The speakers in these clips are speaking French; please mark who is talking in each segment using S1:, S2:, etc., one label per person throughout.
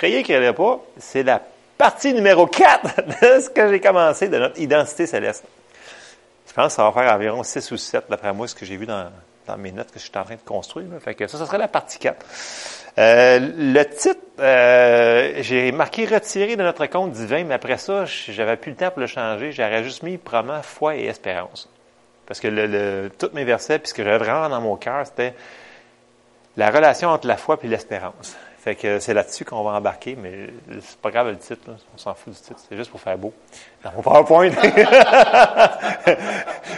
S1: Créer, créer pas, c'est la partie numéro 4 de ce que j'ai commencé de notre identité céleste. Je pense que ça va faire environ 6 ou 7, d'après moi, ce que j'ai vu dans, mes notes que je suis en train de construire. Ça, ça serait la partie 4. Euh, le titre, euh, j'ai marqué retiré de notre compte divin, mais après ça, j'avais plus le temps pour le changer. J'aurais juste mis probablement foi et espérance. Parce que tous mes versets, puis ce que j'avais vraiment dans mon cœur, c'était la relation entre la foi et l'espérance. Fait que c'est là-dessus qu'on va embarquer, mais c'est pas grave le titre, là. on s'en fout du titre, c'est juste pour faire beau. Dans mon PowerPoint.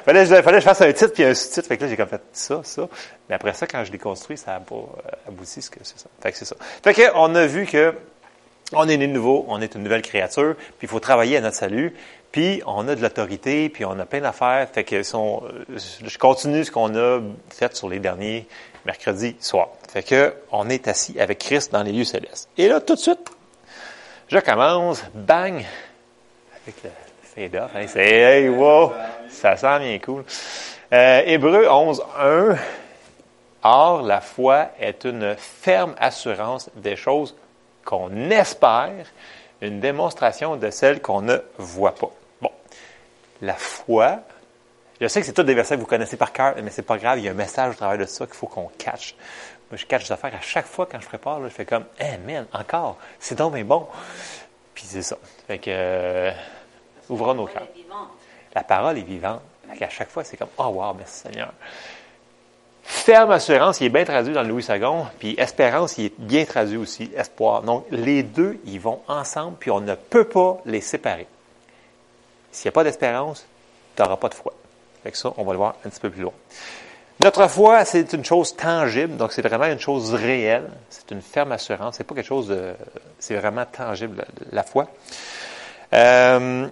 S1: fallait, fallait que je fasse un titre puis un sous-titre. Fait que là, j'ai comme fait ça, ça. Mais après ça, quand je l'ai construit, ça n'a pas euh, abouti ce que c'est ça. Fait que c'est ça. Fait que on a vu que on est né de nouveau, on est une nouvelle créature, puis il faut travailler à notre salut, puis on a de l'autorité, puis on a plein d'affaires. Fait que son, je continue ce qu'on a fait sur les derniers mercredi soir. Fait que on est assis avec Christ dans les lieux célestes. Et là, tout de suite, je commence, bang, avec le fade-off. Hein, c'est hey, wow, ça sent bien cool. Euh, Hébreu 11, 1. Or, la foi est une ferme assurance des choses qu'on espère, une démonstration de celles qu'on ne voit pas. Bon, la foi, je sais que c'est tous des versets que vous connaissez par cœur, mais c'est pas grave, il y a un message au travers de ça qu'il faut qu'on catch. Moi, je catch des affaires à chaque fois quand je prépare, là, je fais comme, eh man, encore, c'est donc bien bon. Puis c'est ça. Fait que, euh, ouvrons nos cœurs. La parole est vivante. Fait à chaque fois, c'est comme, oh wow, merci Seigneur. Ferme assurance, il est bien traduit dans Louis II, puis espérance, il est bien traduit aussi, espoir. Donc, les deux, ils vont ensemble, puis on ne peut pas les séparer. S'il n'y a pas d'espérance, tu n'auras pas de foi. Avec ça, on va le voir un petit peu plus loin. Notre foi, c'est une chose tangible, donc c'est vraiment une chose réelle. C'est une ferme assurance. C'est pas quelque chose de, c'est vraiment tangible la foi. Euh,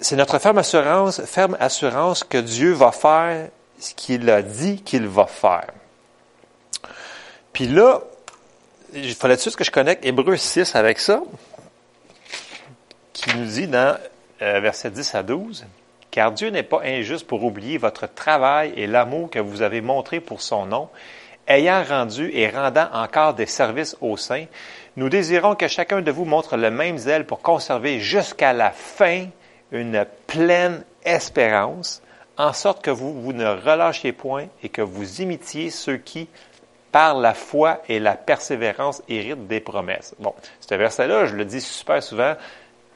S1: c'est notre ferme assurance, ferme assurance que Dieu va faire ce qu'il a dit qu'il va faire. Puis là, il fallait juste que je connecte Hébreu 6 avec ça, qui nous dit dans euh, verset 10 à 12, car Dieu n'est pas injuste pour oublier votre travail et l'amour que vous avez montré pour son nom, ayant rendu et rendant encore des services aux saints. Nous désirons que chacun de vous montre le même zèle pour conserver jusqu'à la fin une pleine espérance, en sorte que vous, vous ne relâchiez point et que vous imitiez ceux qui, par la foi et la persévérance, héritent des promesses. Bon, ce verset-là, je le dis super souvent,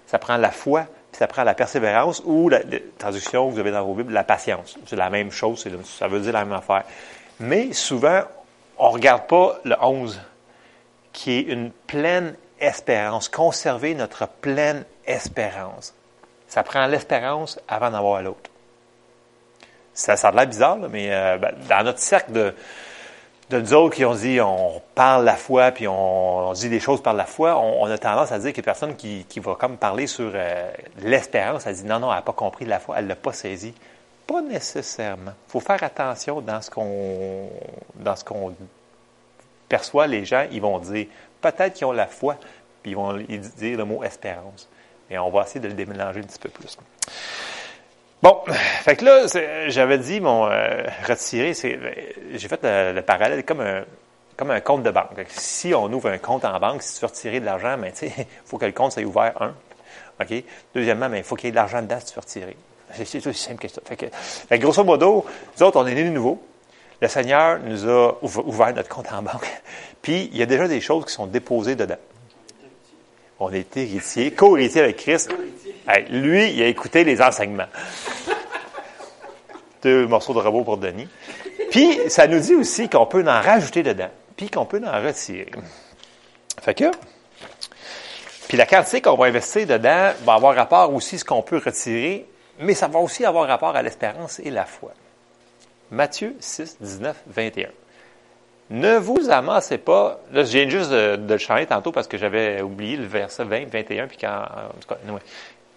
S1: ça prend la foi, puis ça prend la persévérance ou la, traduction que vous avez dans vos Bibles, la patience. C'est la même chose, ça veut dire la même affaire. Mais souvent, on ne regarde pas le 11, qui est une pleine espérance, conserver notre pleine espérance. Ça prend l'espérance avant d'avoir l'autre. Ça, ça a l'air bizarre, mais euh, ben, dans notre cercle de, de nous autres qui ont dit on parle la foi, puis on, dit des choses par la foi, on, a tendance à dire qu'il y personne qui, qui va comme parler sur euh, l'espérance. Elle dit non, non, elle n'a pas compris la foi, elle ne l'a pas saisi. Pas nécessairement. Il faut faire attention dans ce qu'on dans ce qu'on perçoit. Les gens, ils vont dire peut-être qu'ils ont la foi, puis ils vont dire le mot espérance. Et on va essayer de le démélanger un petit peu plus. Bon, fait que là, j'avais dit mon euh, retiré, c'est, j'ai fait le, parallèle comme un comme un compte de banque. Si on ouvre un compte en banque, si tu veux retirer de l'argent, mais ben, tu il faut que le compte soit ouvert un. OK? Deuxièmement, mais ben, il faut qu'il y ait de l'argent dedans si tu veux retirer. C'est aussi simple que ça. Fait que grosso modo, nous autres, on est nés de nouveau. Le Seigneur nous a ouvert notre compte en banque. Puis, il y a déjà des choses qui sont déposées dedans. On est héritier, co-héritier avec Christ. Lui, il a écouté les enseignements. Deux morceaux de robot pour Denis. Puis, ça nous dit aussi qu'on peut en rajouter dedans, puis qu'on peut en retirer. Fait que, puis la quantité qu'on va investir dedans va avoir rapport aussi à ce qu'on peut retirer, mais ça va aussi avoir rapport à l'espérance et la foi. Matthieu 6, 19, 21. Ne vous amassez pas. Là, je viens juste de, le changer tantôt parce que j'avais oublié le verset 20, 21, puis quand.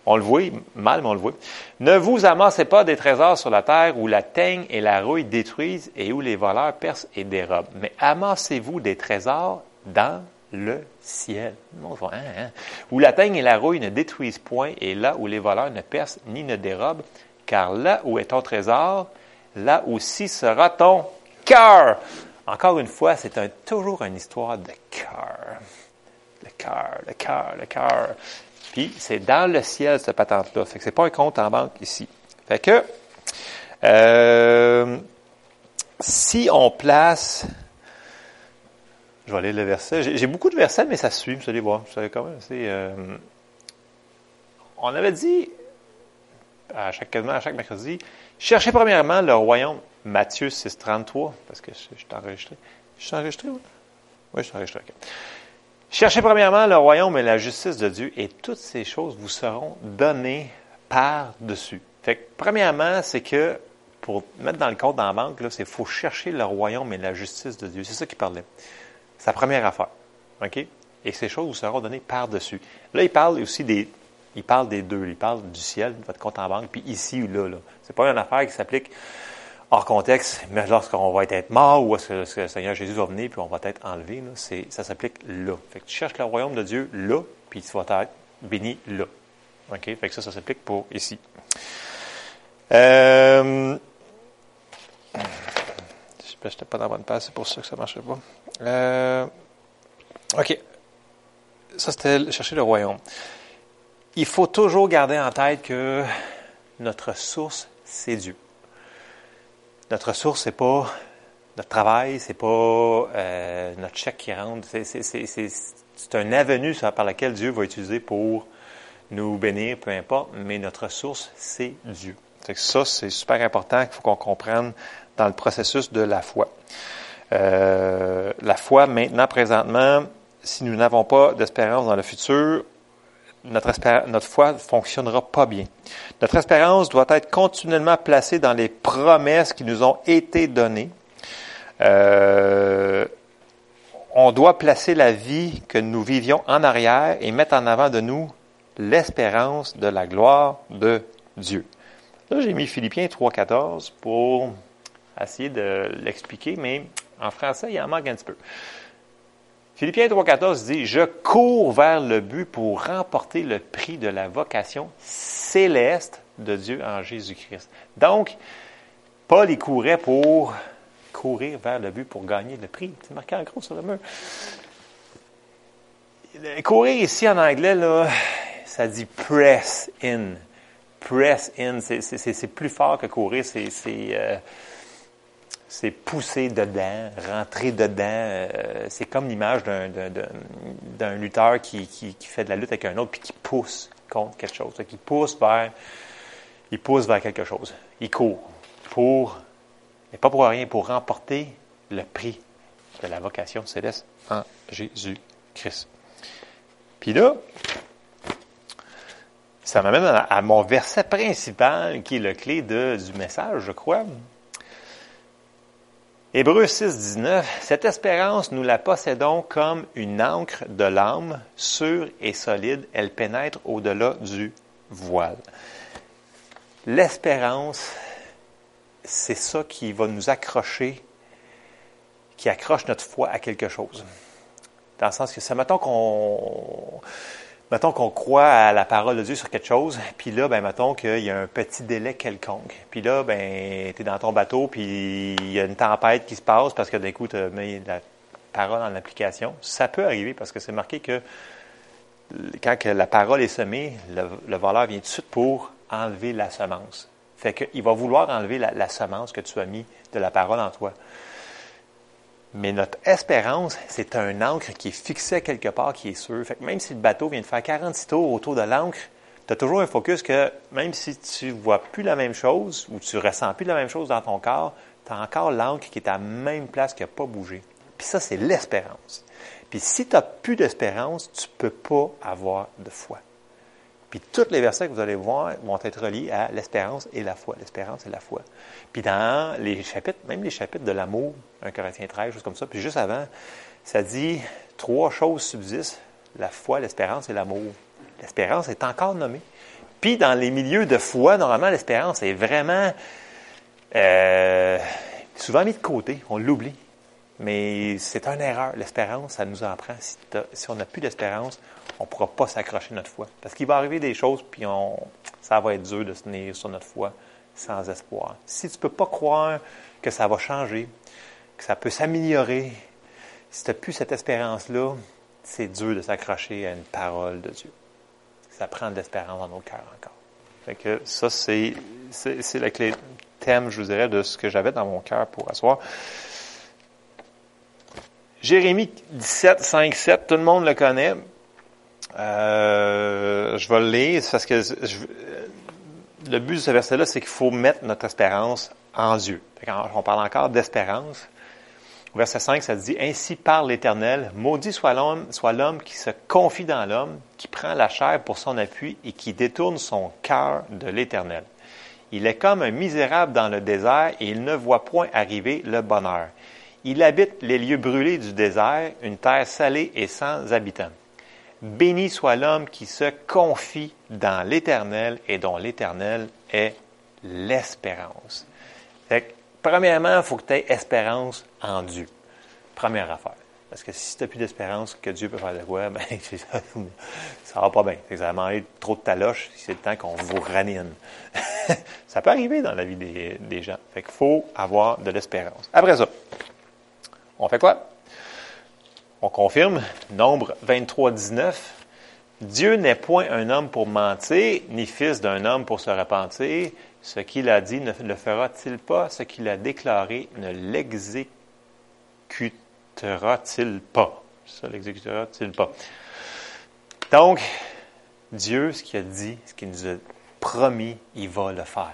S1: On le voit, mal, mais on le voit. Ne vous amassez pas des trésors sur la terre où la teigne et la rouille détruisent et où les voleurs percent et dérobent. Mais amassez-vous des trésors dans le ciel. Hein? Où la teigne et la rouille ne détruisent point et là où les voleurs ne percent ni ne dérobent. Car là où est ton trésor, là aussi sera ton cœur. Encore une fois, c'est toujours une histoire de cœur. Le cœur, le cœur, le cœur. Puis c'est dans le ciel, cette patente-là. Fait que c'est pas un compte en banque ici. Fait que euh, si on place je vais aller le verset. J'ai beaucoup de versets, mais ça suit, vous allez voir. Vous savez quand même, euh, on avait dit à chaque, à chaque mercredi, cherchez premièrement le royaume, Matthieu 6, 33, parce que je, suis enregistré. Je suis enregistré, oui? Oui, je suis enregistré. Cherchez premièrement le royaume et la justice de Dieu, et toutes ces choses vous seront données par-dessus. Fait que, premièrement, c'est que pour mettre dans le compte dans la banque, c'est faut chercher le royaume et la justice de Dieu. C'est ça qu'il parlait. C'est la première affaire. OK? Et ces choses vous seront données par-dessus. Là, il parle aussi des. Il parle des deux. Il parle du ciel, de votre compte en banque, puis ici ou là. là. C'est pas une affaire qui s'applique hors contexte, mais lorsqu'on va être mort ou est-ce que, le Seigneur Jésus va venir puis on va être enlevé, ça s'applique là. Fait que tu cherches le royaume de Dieu là, puis tu vas être béni là. OK? Fait que ça, ça s'applique pour ici. Euh, je n'étais pas dans la bonne place, c'est pour ça que ça ne marchait pas. Euh, OK. Ça, c'était chercher le royaume. Il faut toujours garder en tête que notre source, c'est Dieu. Notre source, c'est pas notre travail, c'est pas euh, notre chèque qui rentre. C'est un avenue par laquelle Dieu va utiliser pour nous bénir, peu importe, mais notre source, c'est Dieu. Ça, c'est super important qu'il faut qu'on comprenne dans le processus de la foi. Euh, la foi, maintenant, présentement, si nous n'avons pas d'espérance dans le futur, notre, notre foi ne fonctionnera pas bien. Notre espérance doit être continuellement placée dans les promesses qui nous ont été données. Euh, on doit placer la vie que nous vivions en arrière et mettre en avant de nous l'espérance de la gloire de Dieu. Là, j'ai mis Philippiens 3.14 pour essayer de l'expliquer, mais en français, il en manque un petit peu. Philippiens 3.14 dit, Je cours vers le but pour remporter le prix de la vocation céleste de Dieu en Jésus-Christ. Donc, Paul y courait pour courir vers le but pour gagner le prix. C'est marqué en gros sur le mur. Courir ici en anglais, là, ça dit press in. Press in, c'est plus fort que courir, c'est euh, c'est pousser dedans, rentrer dedans. Euh, c'est comme l'image d'un lutteur qui, fait de la lutte avec un autre puis qui pousse contre quelque chose. Pousse vers, il pousse vers quelque chose. Il court pour, mais pas pour rien, pour remporter le prix de la vocation céleste en Jésus-Christ. Puis là, ça m'amène à, mon verset principal, qui est le clé du message, je crois. Hébreux 6, 19. Cette espérance, nous la possédons comme une encre de l'âme, sûre et solide. Elle pénètre au-delà du voile. L'espérance, c'est ça qui va nous accrocher, qui accroche notre foi à quelque chose. Dans le sens que c'est, mettons qu'on mettons qu'on croit à la parole de Dieu sur quelque chose, puis là, ben, mettons qu'il y a un petit délai quelconque. Puis là, ben, tu es dans ton bateau, puis il y a une tempête qui se passe parce que d'un coup, tu mis la parole en application. Ça peut arriver parce que c'est marqué que quand la parole est semée, le, voleur vient tout de suite pour enlever la semence. Fait qu'il va vouloir enlever la semence que tu as mis de la parole en toi. Mais notre espérance, c'est un ancre qui est fixé quelque part, qui est sûr. Fait que même si le bateau vient de faire 46 tours autour de l'ancre, tu as toujours un focus que même si tu vois plus la même chose ou tu ressens plus la même chose dans ton corps, tu as encore l'ancre qui est à la même place qui n'a pas bougé. Puis ça, c'est l'espérance. Puis si tu n'as plus d'espérance, tu ne peux pas avoir de foi. Puis tous les versets que vous allez voir vont être reliés à l'espérance et la foi. L'espérance et la foi. Puis dans les chapitres, même les chapitres de l'amour, 1 Corinthiens 13, choses comme ça, puis juste avant, ça dit trois choses subsistent, la foi, l'espérance et l'amour. L'espérance est encore nommée. Puis dans les milieux de foi, normalement, l'espérance est vraiment euh, souvent mis de côté, on l'oublie. Mais c'est une erreur. L'espérance, ça nous en prend. Si, on n'a plus d'espérance, on ne pourra pas s'accrocher notre foi. Parce qu'il va arriver des choses, puis on, ça va être dur de se tenir sur notre foi sans espoir. Si tu ne peux pas croire que ça va changer, que ça peut s'améliorer, si tu n'as plus cette espérance-là, c'est dur de s'accrocher à une parole de Dieu. Ça prend de l'espérance dans nos cœurs encore. Fait que ça, c'est, c'est, thème, je vous dirais, de ce que j'avais dans mon cœur pour asseoir. Jérémie 17, 5, 7, tout le monde le connaît. Euh, je vais le lire parce que le but de ce verset-là, c'est qu'il faut mettre notre espérance en Dieu. on parle encore d'espérance. Au verset 5, ça dit Ainsi parle l'Éternel, maudit soit l'homme, soit l'homme qui se confie dans l'homme, qui prend la chair pour son appui et qui détourne son cœur de l'Éternel. Il est comme un misérable dans le désert et il ne voit point arriver le bonheur. Il habite les lieux brûlés du désert, une terre salée et sans habitants. Béni soit l'homme qui se confie dans l'Éternel et dont l'Éternel est l'espérance. premièrement, il faut que tu aies espérance en Dieu. Première affaire. Parce que si tu n'as plus d'espérance que Dieu peut faire de quoi, ben, ça, va pas bien. Ça va manger trop de taloches, c'est le temps qu'on vous ranine. ça peut arriver dans la vie des, des gens. Fait qu'il faut avoir de l'espérance. Après ça, on fait quoi? On confirme, nombre 23, 19. Dieu n'est point un homme pour mentir, ni fils d'un homme pour se repentir. Ce qu'il a dit ne le fera-t-il pas? Ce qu'il a déclaré ne l'exécutera-t-il pas? Ça l'exécutera-t-il pas? Donc, Dieu, ce qu'il a dit, ce qu'il nous a promis, il va le faire.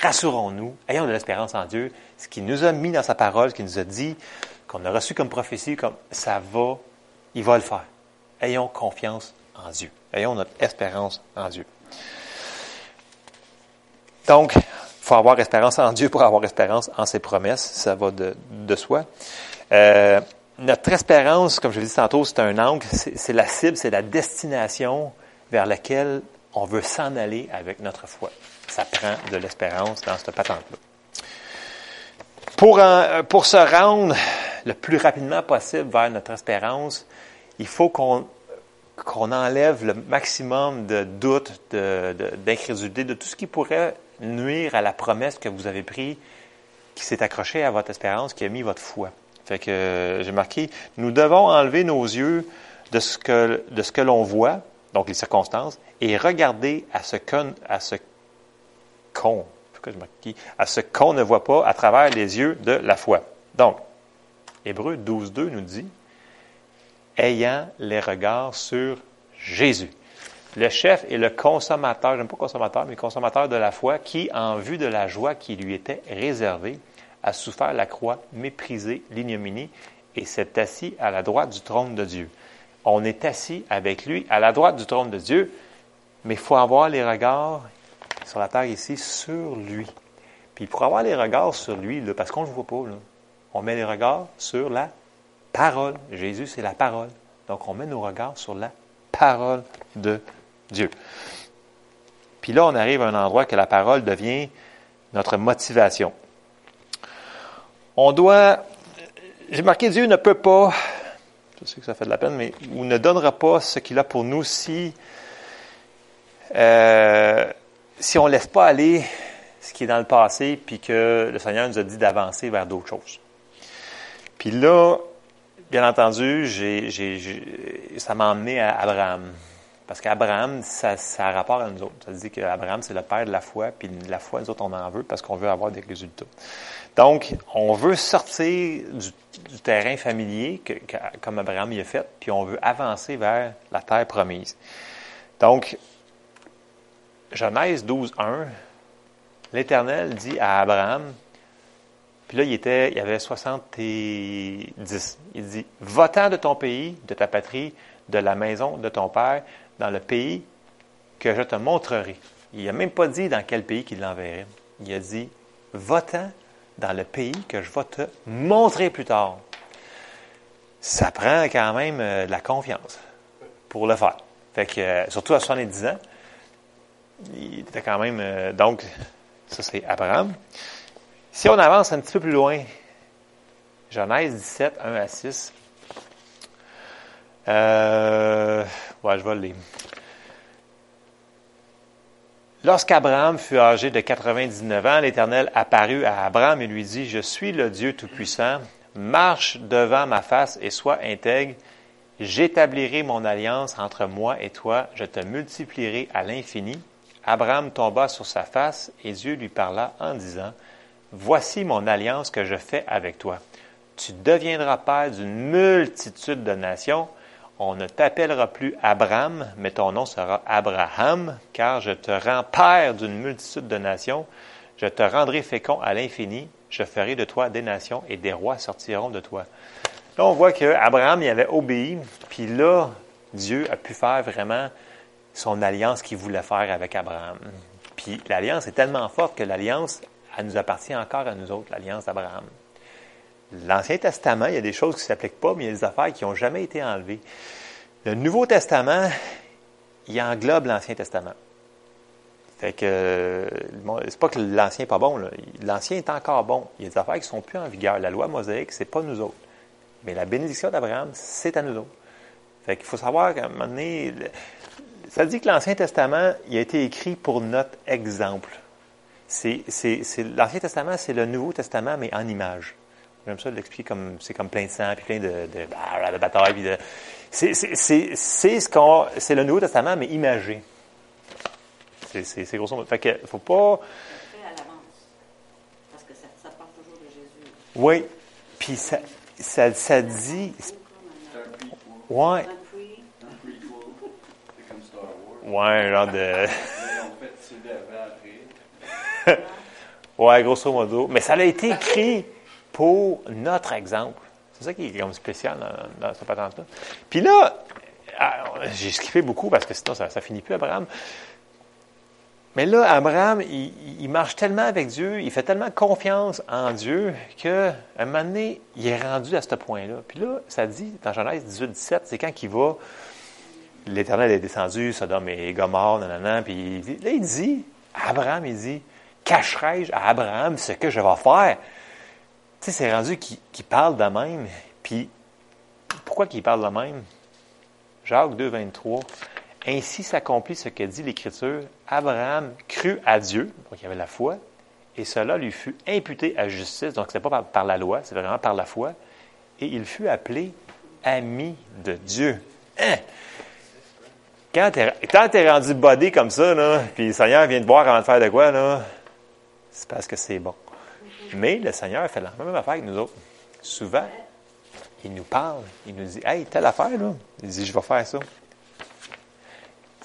S1: Rassurons-nous, ayons de l'espérance en Dieu, ce qu'il nous a mis dans sa parole, ce qu'il nous a dit, qu'on a reçu comme prophétie, comme ça va, il va le faire. Ayons confiance en Dieu. Ayons notre espérance en Dieu. Donc, il faut avoir espérance en Dieu pour avoir espérance en ses promesses. Ça va de, soi. Euh, notre espérance, comme je l'ai dit tantôt, c'est un angle, c'est la cible, c'est la destination vers laquelle on veut s'en aller avec notre foi. Ça prend de l'espérance dans cette patente-là. Pour, pour se rendre le plus rapidement possible vers notre espérance, il faut qu'on qu'on enlève le maximum de doutes, d'incrédulité, de, de, tout ce qui pourrait nuire à la promesse que vous avez prise, qui s'est accroché à votre espérance, qui a mis votre foi. Fait que euh, j'ai marqué, nous devons enlever nos yeux de ce que, de ce que l'on voit, donc les circonstances, et regarder à ce qu'on, à ce qu'on, à ce qu'on ne voit pas à travers les yeux de la foi. Donc, Hébreu 12.2 nous dit, ayant les regards sur Jésus. Le chef est le consommateur, j'aime pas consommateur, mais consommateur de la foi, qui, en vue de la joie qui lui était réservée, a souffert la croix, méprisé l'ignominie et s'est assis à la droite du trône de Dieu. On est assis avec lui à la droite du trône de Dieu, mais il faut avoir les regards sur la terre ici sur lui. Puis pour avoir les regards sur lui, parce qu'on ne le voit pas, là, on met les regards sur la parole. Jésus, c'est la parole. Donc, on met nos regards sur la parole de Dieu. Puis là, on arrive à un endroit que la parole devient notre motivation. On doit, j'ai marqué Dieu ne peut pas, je sais que ça fait de la peine, mais ou ne donnera pas ce qu'il a pour nous si euh, si on ne laisse pas aller ce qui est dans le passé, puis que le Seigneur nous a dit d'avancer vers d'autres choses. Puis là, bien entendu, ça m'a emmené à Abraham. Parce qu'Abraham, ça, ça a rapport à nous autres. Ça dit qu'Abraham, c'est le père de la foi, puis la foi, nous autres, on en veut parce qu'on veut avoir des résultats. Donc, on veut sortir du, terrain familier, comme Abraham y a fait, puis on veut avancer vers la terre promise. Donc, Genèse 12, 1, l'Éternel dit à Abraham, puis là, il, était, il avait 70. Il dit, va-t'en de ton pays, de ta patrie, de la maison de ton père, dans le pays que je te montrerai. Il n'a même pas dit dans quel pays qu'il l'enverrait. Il a dit, va-t'en dans le pays que je vais te montrer plus tard. Ça prend quand même euh, de la confiance pour le faire. Fait que, euh, surtout à 70 ans, il était quand même. Euh, donc, ça c'est Abraham. Si on avance un petit peu plus loin, Genèse 17, 1 à 6. Euh, ouais, je vais le lire. Lorsqu'Abraham fut âgé de 99 ans, l'Éternel apparut à Abraham et lui dit, Je suis le Dieu Tout-Puissant, marche devant ma face et sois intègre, J'établirai mon alliance entre moi et toi, je te multiplierai à l'infini. Abraham tomba sur sa face et Dieu lui parla en disant, Voici mon alliance que je fais avec toi. Tu deviendras père d'une multitude de nations. On ne t'appellera plus Abraham, mais ton nom sera Abraham, car je te rends père d'une multitude de nations. Je te rendrai fécond à l'infini. Je ferai de toi des nations et des rois sortiront de toi. Là, on voit qu'Abraham y avait obéi, puis là, Dieu a pu faire vraiment son alliance qu'il voulait faire avec Abraham. Puis l'alliance est tellement forte que l'alliance, elle nous appartient encore à nous autres, l'alliance d'Abraham. L'Ancien Testament, il y a des choses qui ne s'appliquent pas, mais il y a des affaires qui n'ont jamais été enlevées. Le Nouveau Testament, il englobe l'Ancien Testament. Fait que c'est pas que l'ancien n'est pas bon. L'ancien est encore bon. Il y a des affaires qui ne sont plus en vigueur. La loi mosaïque, c'est pas nous autres. Mais la bénédiction d'Abraham, c'est à nous autres. Fait qu'il faut savoir qu'à un moment donné, ça dit que l'Ancien Testament, il a été écrit pour notre exemple. C'est, L'Ancien Testament, c'est le Nouveau Testament, mais en image. J'aime ça l'expliquer comme c'est comme plein de sang, puis plein de, de, de batailles. Puis de, c'est, ce qu'on, c'est le Nouveau Testament, mais imagé. C'est, c'est, grosso modo. Fait que faut pas.
S2: Parce que ça, ça part toujours de Jésus.
S1: Oui. Puis ça, ça, ça dit. Ouais. Ouais, genre de. ouais, grosso modo. Mais ça a été écrit pour notre exemple. C'est ça qui est comme spécial dans, cette patente-là. Puis là, ah, j'ai skippé beaucoup parce que sinon ça, ça finit plus, Abraham. Mais là, Abraham, il, marche tellement avec Dieu, il fait tellement confiance en Dieu qu'à un moment donné, il est rendu à ce point-là. Puis là, ça dit, dans Genèse 18, 17, c'est quand il va, l'Éternel est descendu, Sodome et Gomorre, nanana, puis là, il dit, Abraham, il dit, cacherai-je à Abraham ce que je vais faire? Tu sais, c'est rendu qu'il parle de même. Puis, pourquoi qu'il parle de même? Jacques 2, 23. Ainsi s'accomplit ce que dit l'Écriture. Abraham crut à Dieu, donc il avait la foi, et cela lui fut imputé à justice. Donc, ce n'est pas par, la loi, c'est vraiment par la foi. Et il fut appelé ami de Dieu. Hein? Quand tu es, rendu body comme ça, là, puis le Seigneur vient te voir avant de faire de quoi, là, c'est parce que c'est bon. Mais le Seigneur fait la même affaire que nous autres. Souvent, il nous parle, il nous dit Hey, telle affaire, là. Il dit Je vais faire ça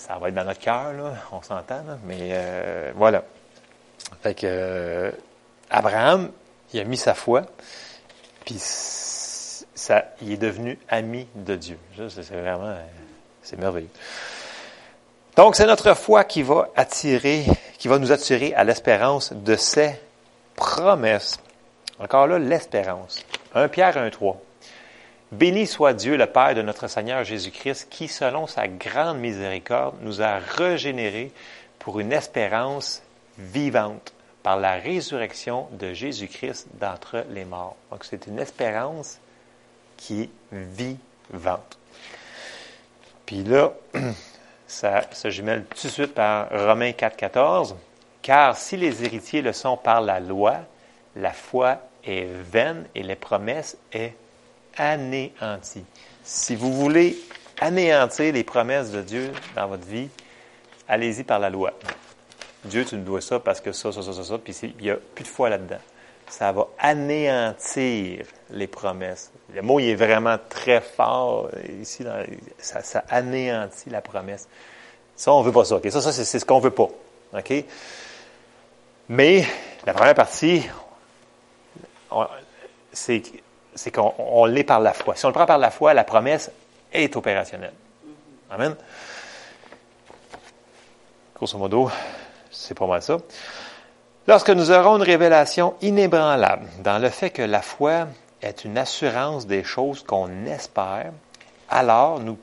S1: ça va être dans notre cœur, là, on s'entend, mais euh, voilà. Fait que euh, Abraham, il a mis sa foi, puis ça, il est devenu ami de Dieu. C'est vraiment, c'est merveilleux. Donc, c'est notre foi qui va attirer, qui va nous attirer à l'espérance de ses promesses. Encore là, l'espérance. 1 Pierre 1.3. Béni soit Dieu, le Père de notre Seigneur Jésus-Christ, qui, selon sa grande miséricorde, nous a régénérés pour une espérance vivante par la résurrection de Jésus-Christ d'entre les morts. Donc, c'est une espérance qui est vivante. Puis là, ça se jumelle tout de suite par Romains 4, 14. Car si les héritiers le sont par la loi, la foi est vaine et les promesses est anéanti. Si vous voulez anéantir les promesses de Dieu dans votre vie, allez-y par la loi. Dieu, tu nous dois ça parce que ça, ça, ça, ça, ça, puis il n'y a plus de foi là-dedans. Ça va anéantir les promesses. Le mot, il est vraiment très fort ici. ça, ça, anéantit la promesse. Ça, on veut pas ça. Ça, ça c'est ce qu'on veut pas. Mais la première partie, c'est qu'on l'est par la foi. Si on le prend par la foi, la promesse est opérationnelle. Amen? Grosso modo, c'est pas mal ça. Lorsque nous aurons une révélation inébranlable dans le fait que la foi est une assurance des choses qu'on espère, alors nous,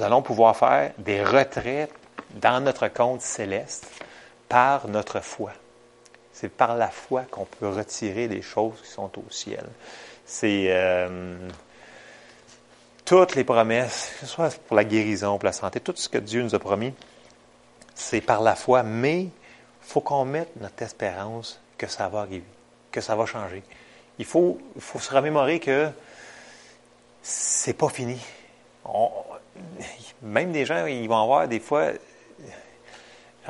S1: allons pouvoir faire des retraits dans notre compte céleste par notre foi. C'est par la foi qu'on peut retirer les choses qui sont au ciel. C'est euh, toutes les promesses, que ce soit pour la guérison, pour la santé, tout ce que Dieu nous a promis, c'est par la foi, mais faut qu'on mette notre espérance que ça va arriver, que ça va changer. Il faut, faut se remémorer que c'est pas fini. même des gens, ils vont avoir des fois.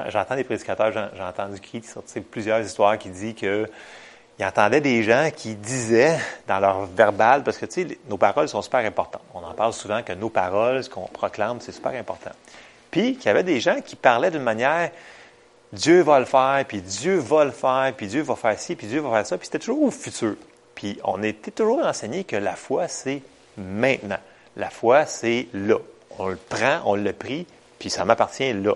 S1: J'entends des prédicateurs, j'ai entendu qui sortir plusieurs histoires qui disent que il entendait des gens qui disaient dans leur verbal, parce que tu sais, nos paroles sont super importantes. On en parle souvent que nos paroles, ce qu'on proclame, c'est super important. Puis qu'il y avait des gens qui parlaient d'une manière Dieu va le faire, puis Dieu va le faire, puis Dieu va faire ci, puis Dieu va faire ça, puis c'était toujours au futur. Puis on était toujours enseigné que la foi, c'est maintenant. La foi, c'est là. On le prend, on le pris, puis ça m'appartient là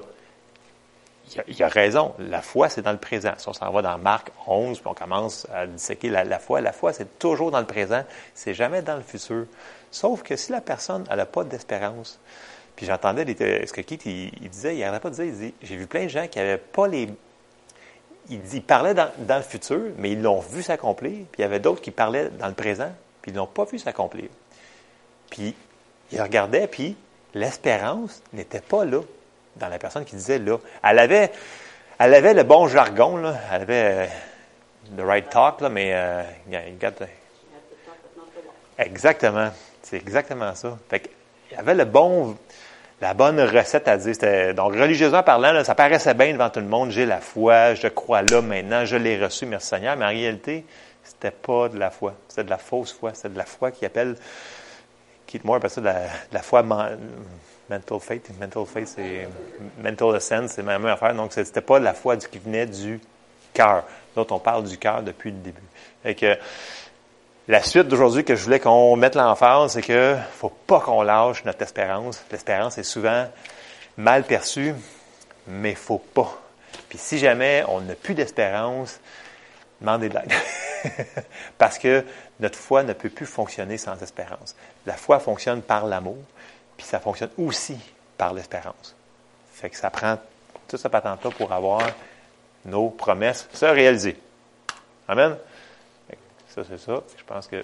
S1: il a, a, raison. La foi, c'est dans le présent. Si on s'en va dans Marc 11, puis on commence à disséquer la, la foi, la foi, c'est toujours dans le présent. C'est jamais dans le futur. Sauf que si la personne n'a pas d'espérance, puis j'entendais ce que Keith, il, disait, il n'arrêtait pas de dire, il dit, j'ai vu plein de gens qui n'avaient pas les... Il, dit, il parlait dans, le futur, mais ils l'ont vu s'accomplir, puis il y avait d'autres qui parlaient dans le présent, puis ils ne l'ont pas vu s'accomplir. Puis il regardait, puis l'espérance n'était pas là dans la personne qui disait là. Elle avait, elle avait le bon jargon, là. elle avait le right talk, là, mais euh, Exactement. C'est exactement ça. Fait il avait le bon, la bonne recette à dire. Donc, religieusement parlant, là, ça paraissait bien devant tout le monde. J'ai la foi, je crois là maintenant, je l'ai reçu, merci Seigneur. Mais en réalité, c'était pas de la foi. C'était de la fausse foi. C'était de la foi qui appelle, qui, moi, appelle ça de la, de foi mental faith. Mental faith, c'est mental ascent, c'est la même affaire. Donc, c'était pas la foi qui venait du cœur. Là, on parle du cœur depuis le début. Et que la suite d'aujourd'hui que je voulais qu'on mette l'emphase, c'est que faut pas qu'on lâche notre espérance. L'espérance est souvent mal perçue, mais faut pas. Puis si jamais on n'a plus d'espérance, demandez de l'aide. Parce que notre foi ne peut plus fonctionner sans espérance. La foi fonctionne par l'amour, puis ça fonctionne aussi par l'espérance. Fait que ça prend tout ce patente-là pour avoir nos promesses se réaliser. Amen? Ça, c'est ça. Je pense que